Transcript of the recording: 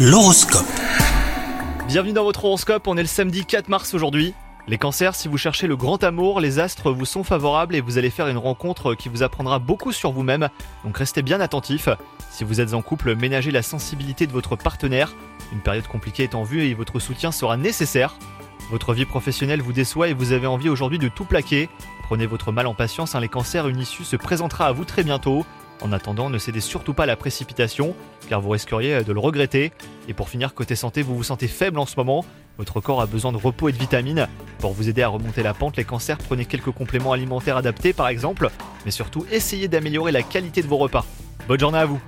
L'horoscope. Bienvenue dans votre horoscope, on est le samedi 4 mars aujourd'hui. Les cancers, si vous cherchez le grand amour, les astres vous sont favorables et vous allez faire une rencontre qui vous apprendra beaucoup sur vous-même, donc restez bien attentifs. Si vous êtes en couple, ménagez la sensibilité de votre partenaire. Une période compliquée est en vue et votre soutien sera nécessaire. Votre vie professionnelle vous déçoit et vous avez envie aujourd'hui de tout plaquer. Prenez votre mal en patience, hein, les cancers, une issue se présentera à vous très bientôt. En attendant, ne cédez surtout pas à la précipitation, car vous risqueriez de le regretter. Et pour finir, côté santé, vous vous sentez faible en ce moment. Votre corps a besoin de repos et de vitamines. Pour vous aider à remonter la pente, les cancers, prenez quelques compléments alimentaires adaptés par exemple, mais surtout essayez d'améliorer la qualité de vos repas. Bonne journée à vous